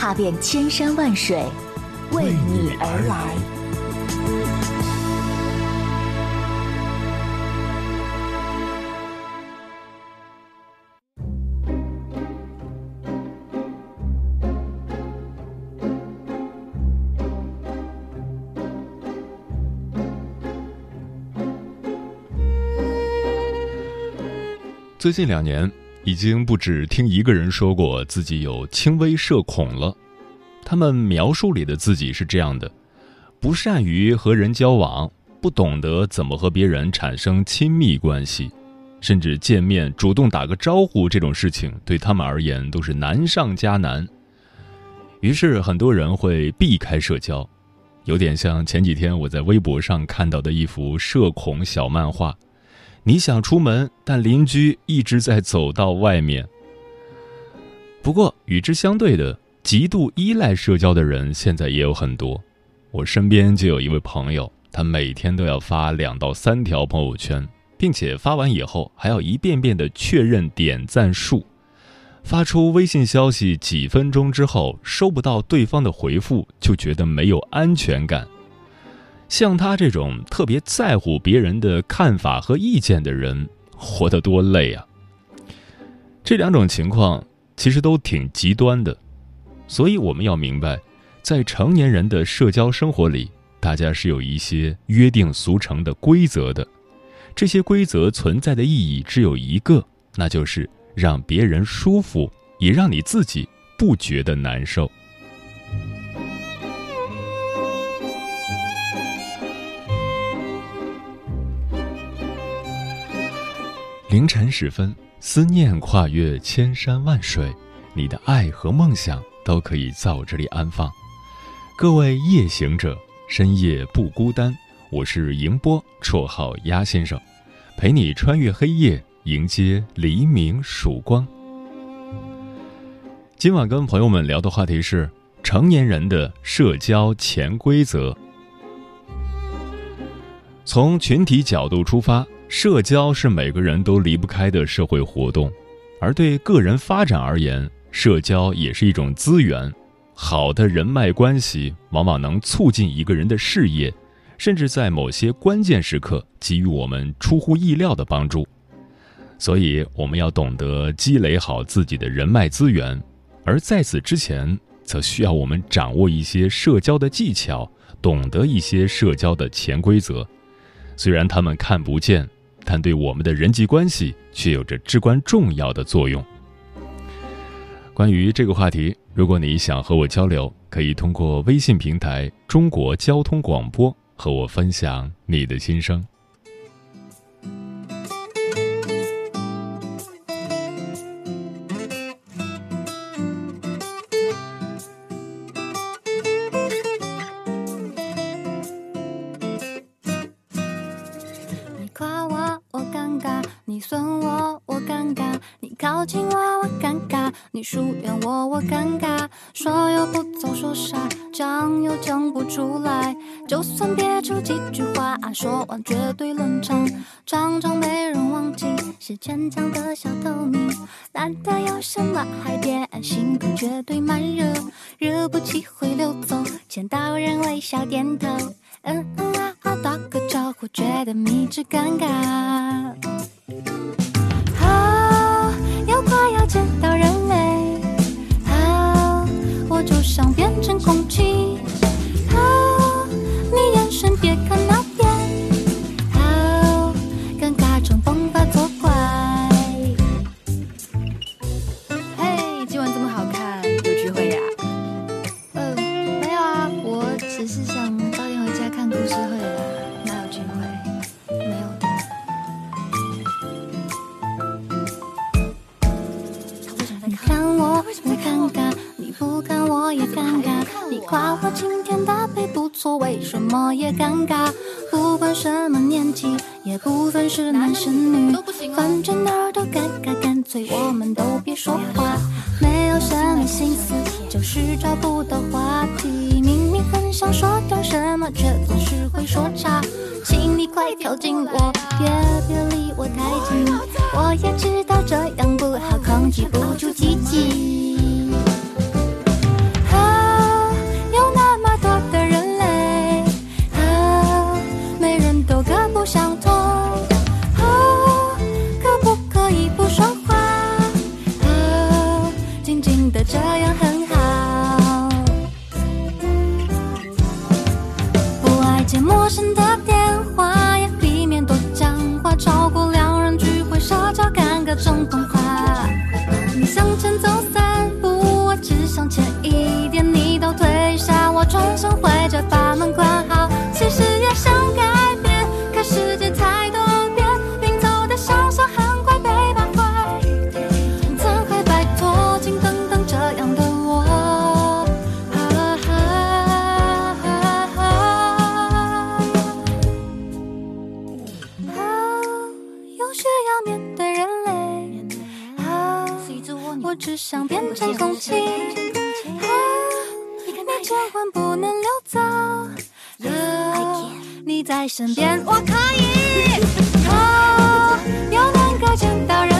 踏遍千山万水，为你而来。最近两年，已经不止听一个人说过自己有轻微社恐了。他们描述里的自己是这样的：不善于和人交往，不懂得怎么和别人产生亲密关系，甚至见面主动打个招呼这种事情，对他们而言都是难上加难。于是，很多人会避开社交，有点像前几天我在微博上看到的一幅社恐小漫画。你想出门，但邻居一直在走到外面。不过与之相对的，极度依赖社交的人现在也有很多。我身边就有一位朋友，他每天都要发两到三条朋友圈，并且发完以后还要一遍遍的确认点赞数。发出微信消息几分钟之后收不到对方的回复，就觉得没有安全感。像他这种特别在乎别人的看法和意见的人，活得多累啊！这两种情况其实都挺极端的，所以我们要明白，在成年人的社交生活里，大家是有一些约定俗成的规则的。这些规则存在的意义只有一个，那就是让别人舒服，也让你自己不觉得难受。凌晨时分，思念跨越千山万水，你的爱和梦想都可以在我这里安放。各位夜行者，深夜不孤单。我是迎波，绰号鸭先生，陪你穿越黑夜，迎接黎明曙光。今晚跟朋友们聊的话题是成年人的社交潜规则。从群体角度出发。社交是每个人都离不开的社会活动，而对个人发展而言，社交也是一种资源。好的人脉关系往往能促进一个人的事业，甚至在某些关键时刻给予我们出乎意料的帮助。所以，我们要懂得积累好自己的人脉资源，而在此之前，则需要我们掌握一些社交的技巧，懂得一些社交的潜规则。虽然他们看不见。但对我们的人际关系却有着至关重要的作用。关于这个话题，如果你想和我交流，可以通过微信平台“中国交通广播”和我分享你的心声。想变成空我也知道这样不好，控制不住自己。在身边，我可以。啊，又能够见到人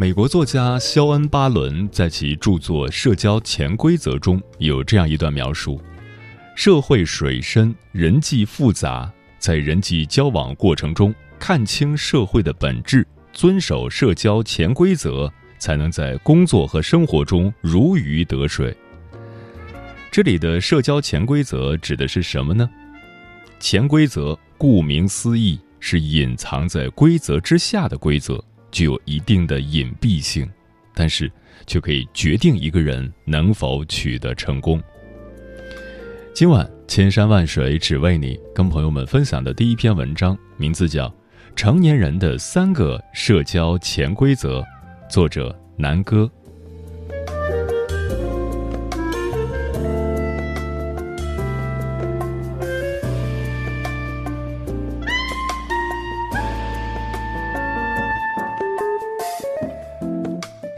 美国作家肖恩·巴伦在其著作《社交潜规则》中有这样一段描述：社会水深，人际复杂，在人际交往过程中看清社会的本质，遵守社交潜规则，才能在工作和生活中如鱼得水。这里的社交潜规则指的是什么呢？潜规则顾名思义是隐藏在规则之下的规则。具有一定的隐蔽性，但是却可以决定一个人能否取得成功。今晚千山万水只为你，跟朋友们分享的第一篇文章，名字叫《成年人的三个社交潜规则》，作者南哥。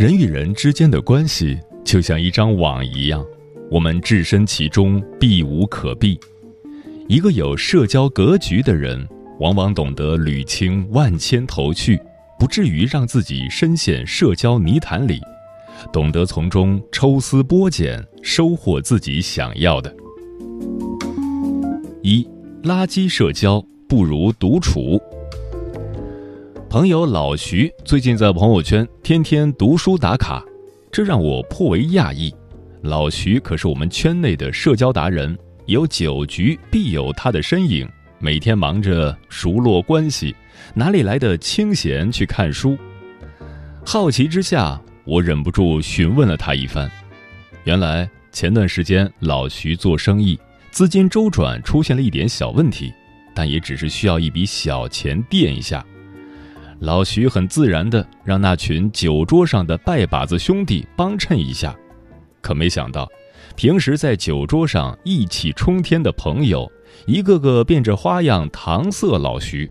人与人之间的关系就像一张网一样，我们置身其中，避无可避。一个有社交格局的人，往往懂得捋清万千头绪，不至于让自己深陷社交泥潭里，懂得从中抽丝剥茧，收获自己想要的。一，垃圾社交不如独处。朋友老徐最近在朋友圈天天读书打卡，这让我颇为讶异。老徐可是我们圈内的社交达人，有酒局必有他的身影。每天忙着熟络关系，哪里来的清闲去看书？好奇之下，我忍不住询问了他一番。原来前段时间老徐做生意，资金周转出现了一点小问题，但也只是需要一笔小钱垫一下。老徐很自然的让那群酒桌上的拜把子兄弟帮衬一下，可没想到，平时在酒桌上意气冲天的朋友。一个个变着花样搪塞老徐。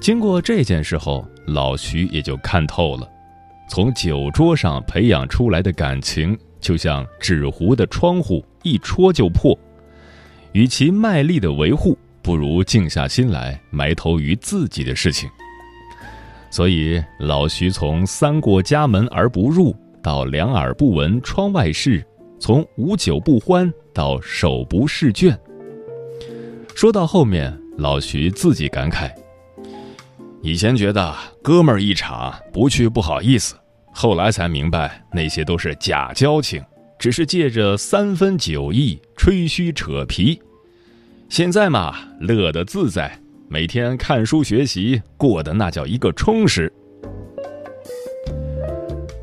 经过这件事后，老徐也就看透了，从酒桌上培养出来的感情，就像纸糊的窗户，一戳就破。与其卖力的维护，不如静下心来埋头于自己的事情。所以，老徐从三过家门而不入，到两耳不闻窗外事，从无酒不欢到手不释卷。说到后面，老徐自己感慨：“以前觉得哥们儿一场不去不好意思，后来才明白那些都是假交情，只是借着三分酒意吹嘘扯皮。现在嘛，乐得自在，每天看书学习，过得那叫一个充实。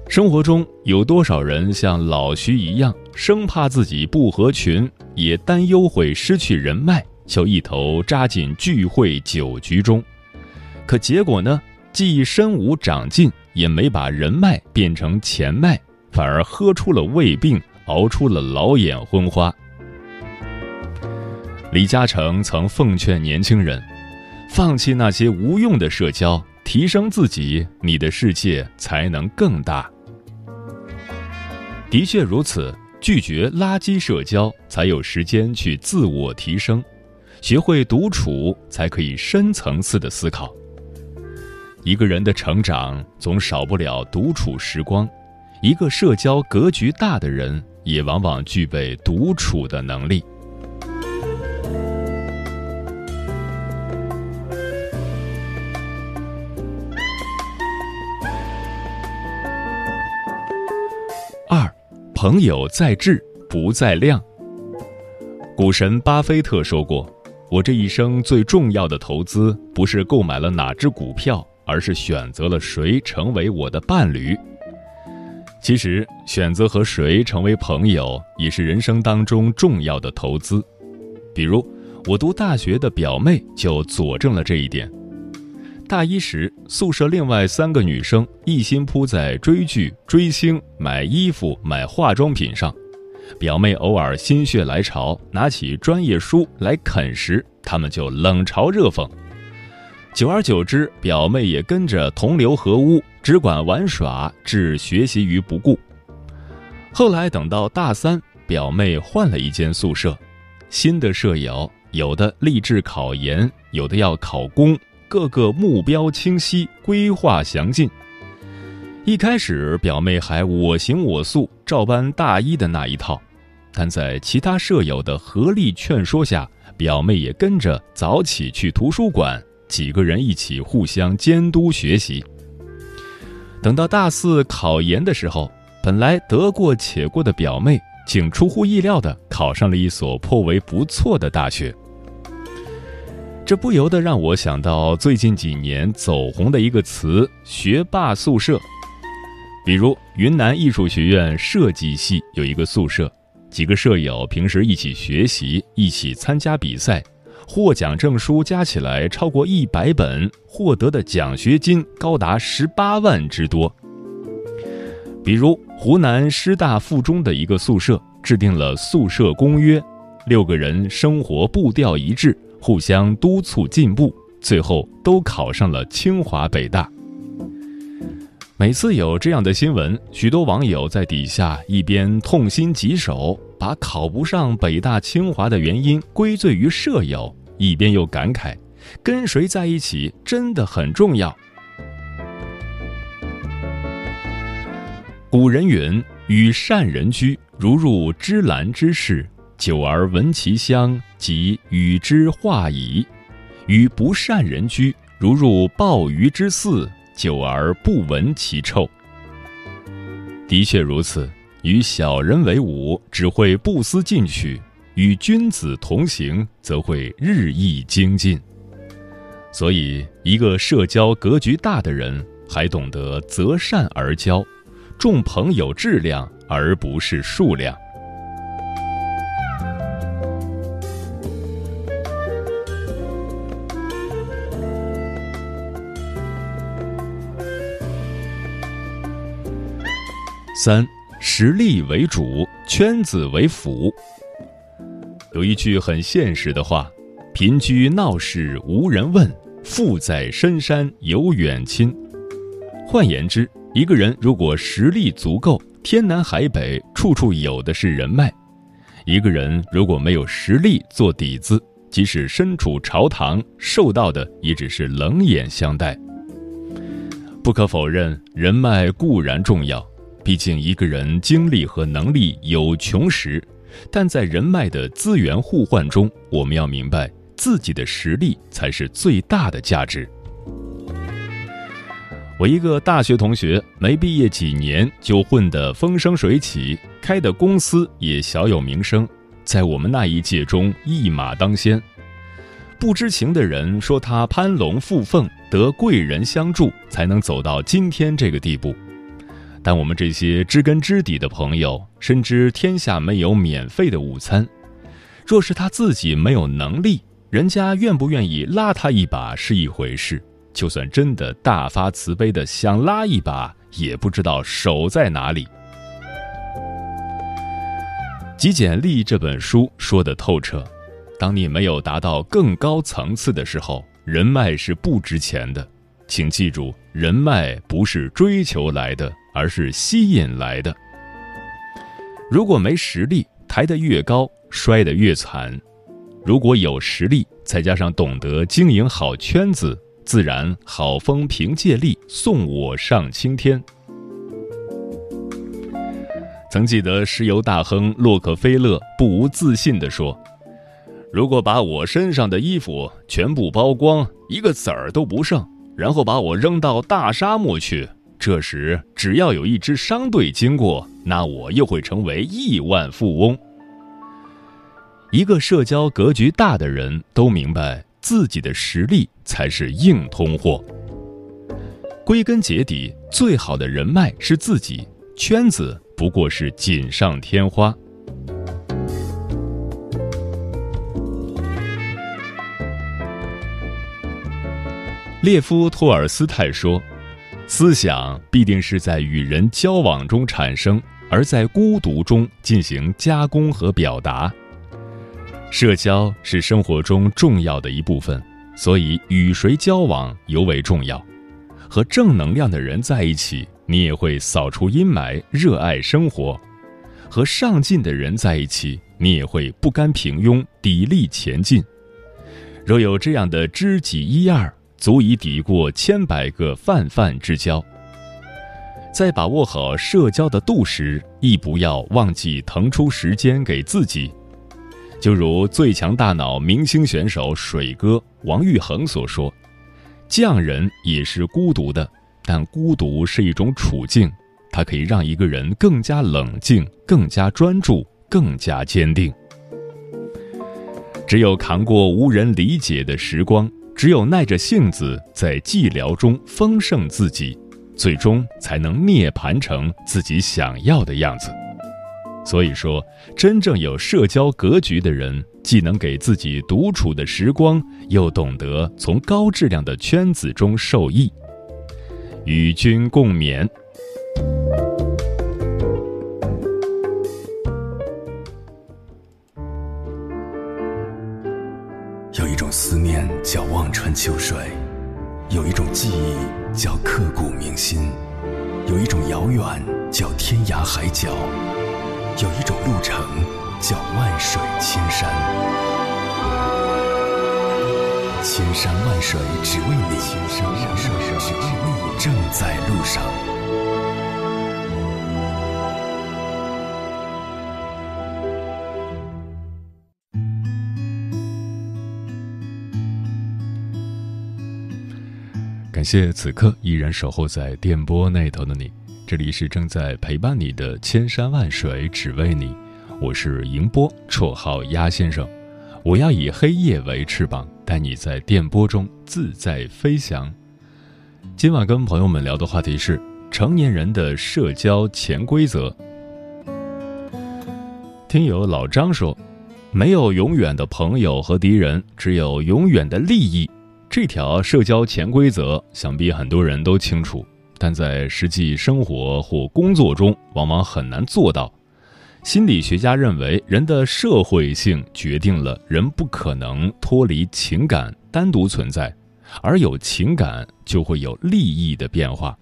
生活中有多少人像老徐一样，生怕自己不合群，也担忧会失去人脉？”就一头扎进聚会酒局中，可结果呢？既身无长进，也没把人脉变成钱脉，反而喝出了胃病，熬出了老眼昏花。李嘉诚曾奉劝年轻人，放弃那些无用的社交，提升自己，你的世界才能更大。的确如此，拒绝垃圾社交，才有时间去自我提升。学会独处，才可以深层次的思考。一个人的成长总少不了独处时光，一个社交格局大的人，也往往具备独处的能力。朋友在质不在量。股神巴菲特说过。我这一生最重要的投资，不是购买了哪只股票，而是选择了谁成为我的伴侣。其实，选择和谁成为朋友，也是人生当中重要的投资。比如，我读大学的表妹就佐证了这一点。大一时，宿舍另外三个女生一心扑在追剧、追星、买衣服、买化妆品上。表妹偶尔心血来潮，拿起专业书来啃时，他们就冷嘲热讽。久而久之，表妹也跟着同流合污，只管玩耍，置学习于不顾。后来等到大三，表妹换了一间宿舍，新的舍友有的立志考研，有的要考公，各个目标清晰，规划详尽。一开始，表妹还我行我素，照搬大一的那一套，但在其他舍友的合力劝说下，表妹也跟着早起去图书馆，几个人一起互相监督学习。等到大四考研的时候，本来得过且过的表妹，竟出乎意料的考上了一所颇为不错的大学。这不由得让我想到最近几年走红的一个词——学霸宿舍。比如云南艺术学院设计系有一个宿舍，几个舍友平时一起学习，一起参加比赛，获奖证书加起来超过一百本，获得的奖学金高达十八万之多。比如湖南师大附中的一个宿舍制定了宿舍公约，六个人生活步调一致，互相督促进步，最后都考上了清华北大。每次有这样的新闻，许多网友在底下一边痛心疾首，把考不上北大清华的原因归罪于舍友，一边又感慨：跟谁在一起真的很重要。古人云：“与善人居，如入芝兰之室，久而闻其香，即与之化矣；与不善人居，如入鲍鱼之肆。”久而不闻其臭。的确如此，与小人为伍，只会不思进取；与君子同行，则会日益精进。所以，一个社交格局大的人，还懂得择善而交，重朋友质量而不是数量。三，实力为主，圈子为辅。有一句很现实的话：“贫居闹市无人问，富在深山有远亲。”换言之，一个人如果实力足够，天南海北处处有的是人脉；一个人如果没有实力做底子，即使身处朝堂，受到的也只是冷眼相待。不可否认，人脉固然重要。毕竟，一个人精力和能力有穷时，但在人脉的资源互换中，我们要明白自己的实力才是最大的价值。我一个大学同学，没毕业几年就混得风生水起，开的公司也小有名声，在我们那一届中一马当先。不知情的人说他攀龙附凤，得贵人相助，才能走到今天这个地步。但我们这些知根知底的朋友深知天下没有免费的午餐，若是他自己没有能力，人家愿不愿意拉他一把是一回事，就算真的大发慈悲的想拉一把，也不知道手在哪里。《极简力》这本书说的透彻，当你没有达到更高层次的时候，人脉是不值钱的。请记住，人脉不是追求来的。而是吸引来的。如果没实力，抬得越高，摔得越惨；如果有实力，再加上懂得经营好圈子，自然好风凭借力，送我上青天。曾记得石油大亨洛克菲勒不无自信地说：“如果把我身上的衣服全部剥光，一个子儿都不剩，然后把我扔到大沙漠去。”这时，只要有一支商队经过，那我又会成为亿万富翁。一个社交格局大的人都明白，自己的实力才是硬通货。归根结底，最好的人脉是自己，圈子不过是锦上添花。列夫·托尔斯泰说。思想必定是在与人交往中产生，而在孤独中进行加工和表达。社交是生活中重要的一部分，所以与谁交往尤为重要。和正能量的人在一起，你也会扫除阴霾，热爱生活；和上进的人在一起，你也会不甘平庸，砥砺前进。若有这样的知己一二。足以抵过千百个泛泛之交。在把握好社交的度时，亦不要忘记腾出时间给自己。就如最强大脑明星选手水哥王昱珩所说：“匠人也是孤独的，但孤独是一种处境，它可以让一个人更加冷静、更加专注、更加坚定。只有扛过无人理解的时光。”只有耐着性子在寂寥中丰盛自己，最终才能涅槃成自己想要的样子。所以说，真正有社交格局的人，既能给自己独处的时光，又懂得从高质量的圈子中受益。与君共勉。海角，有一种路程叫万水千山。千山万水只为你，千山万水只为你，正在路上。感谢此刻依然守候在电波那头的你，这里是正在陪伴你的千山万水只为你，我是迎波，绰号鸭先生。我要以黑夜为翅膀，带你在电波中自在飞翔。今晚跟朋友们聊的话题是成年人的社交潜规则。听友老张说：“没有永远的朋友和敌人，只有永远的利益。”这条社交潜规则，想必很多人都清楚，但在实际生活或工作中，往往很难做到。心理学家认为，人的社会性决定了人不可能脱离情感单独存在，而有情感就会有利益的变化。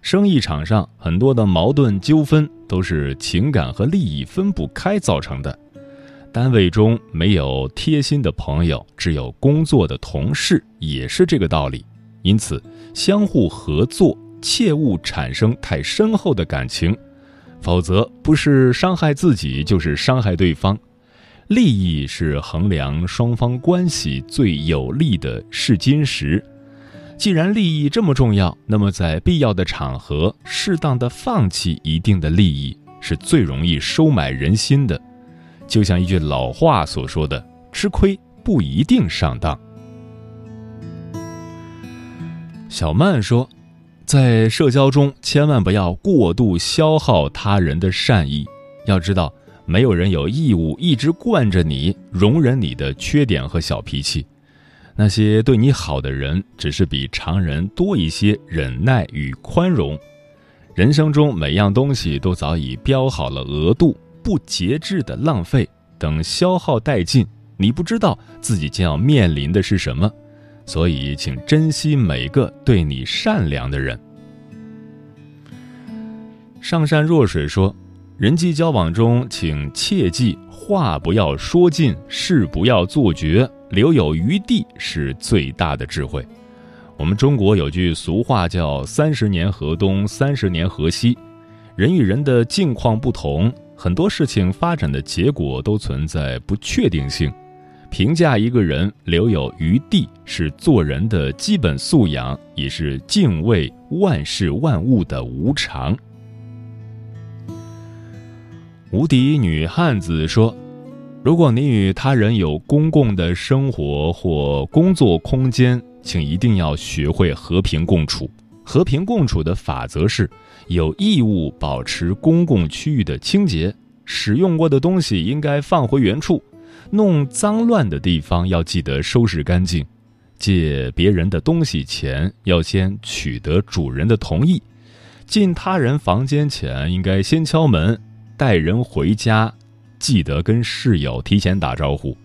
生意场上很多的矛盾纠纷都是情感和利益分不开造成的。单位中没有贴心的朋友，只有工作的同事，也是这个道理。因此，相互合作，切勿产生太深厚的感情。否则，不是伤害自己，就是伤害对方。利益是衡量双方关系最有利的试金石。既然利益这么重要，那么在必要的场合，适当的放弃一定的利益，是最容易收买人心的。就像一句老话所说的：“吃亏不一定上当。”小曼说。在社交中，千万不要过度消耗他人的善意。要知道，没有人有义务一直惯着你，容忍你的缺点和小脾气。那些对你好的人，只是比常人多一些忍耐与宽容。人生中每样东西都早已标好了额度，不节制的浪费，等消耗殆尽，你不知道自己将要面临的是什么。所以，请珍惜每个对你善良的人。上善若水说，人际交往中，请切记话不要说尽，事不要做绝，留有余地是最大的智慧。我们中国有句俗话叫“三十年河东，三十年河西”。人与人的境况不同，很多事情发展的结果都存在不确定性。评价一个人留有余地，是做人的基本素养，也是敬畏万事万物的无常。无敌女汉子说：“如果你与他人有公共的生活或工作空间，请一定要学会和平共处。和平共处的法则是：有义务保持公共区域的清洁，使用过的东西应该放回原处。”弄脏乱的地方要记得收拾干净，借别人的东西前要先取得主人的同意，进他人房间前应该先敲门，带人回家记得跟室友提前打招呼。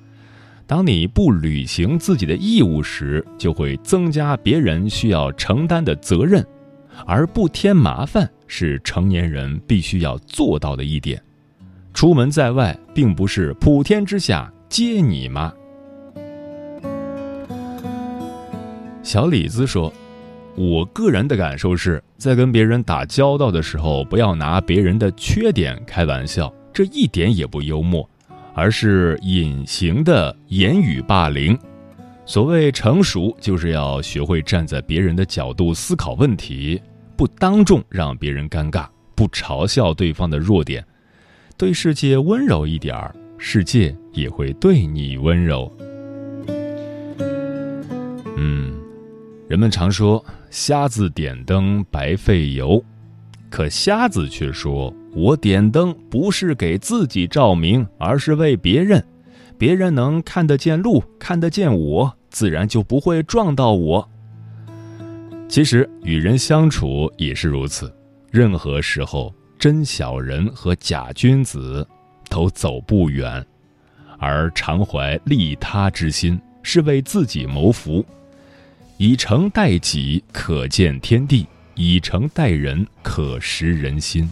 当你不履行自己的义务时，就会增加别人需要承担的责任，而不添麻烦是成年人必须要做到的一点。出门在外，并不是普天之下皆你妈。小李子说：“我个人的感受是，在跟别人打交道的时候，不要拿别人的缺点开玩笑，这一点也不幽默，而是隐形的言语霸凌。所谓成熟，就是要学会站在别人的角度思考问题，不当众让别人尴尬，不嘲笑对方的弱点。”对世界温柔一点儿，世界也会对你温柔。嗯，人们常说“瞎子点灯白费油”，可瞎子却说：“我点灯不是给自己照明，而是为别人。别人能看得见路，看得见我，自然就不会撞到我。”其实，与人相处也是如此，任何时候。真小人和假君子都走不远，而常怀利他之心是为自己谋福。以诚待己，可见天地；以诚待人，可识人心。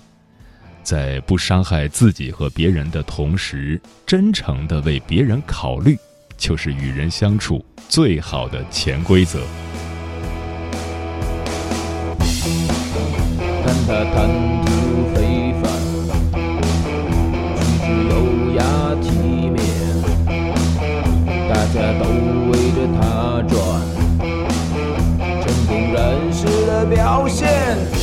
在不伤害自己和别人的同时，真诚的为别人考虑，就是与人相处最好的潜规则。大家都围着他转，成功人士的表现。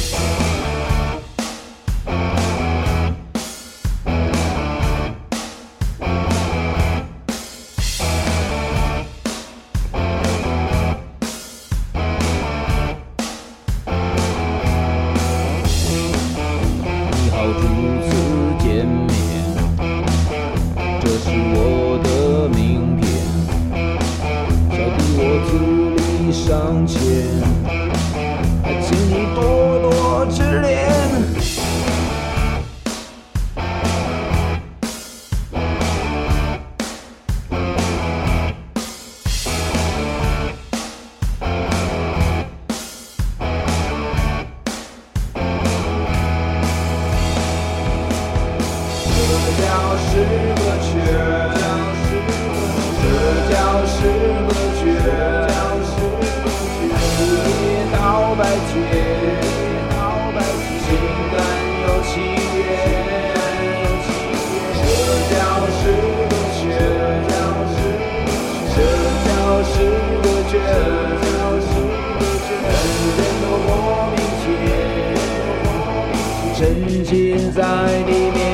向前，沉浸在你。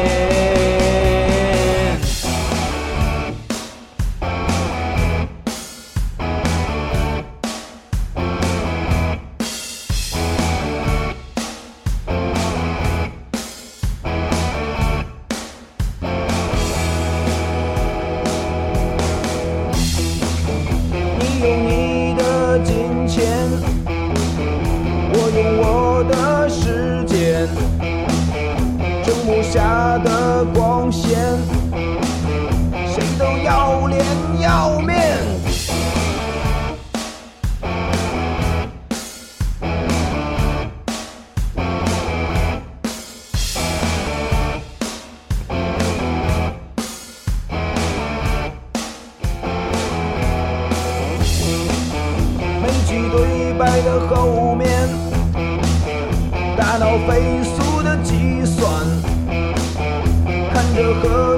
起对白的后面，大脑飞速的计算，看着和。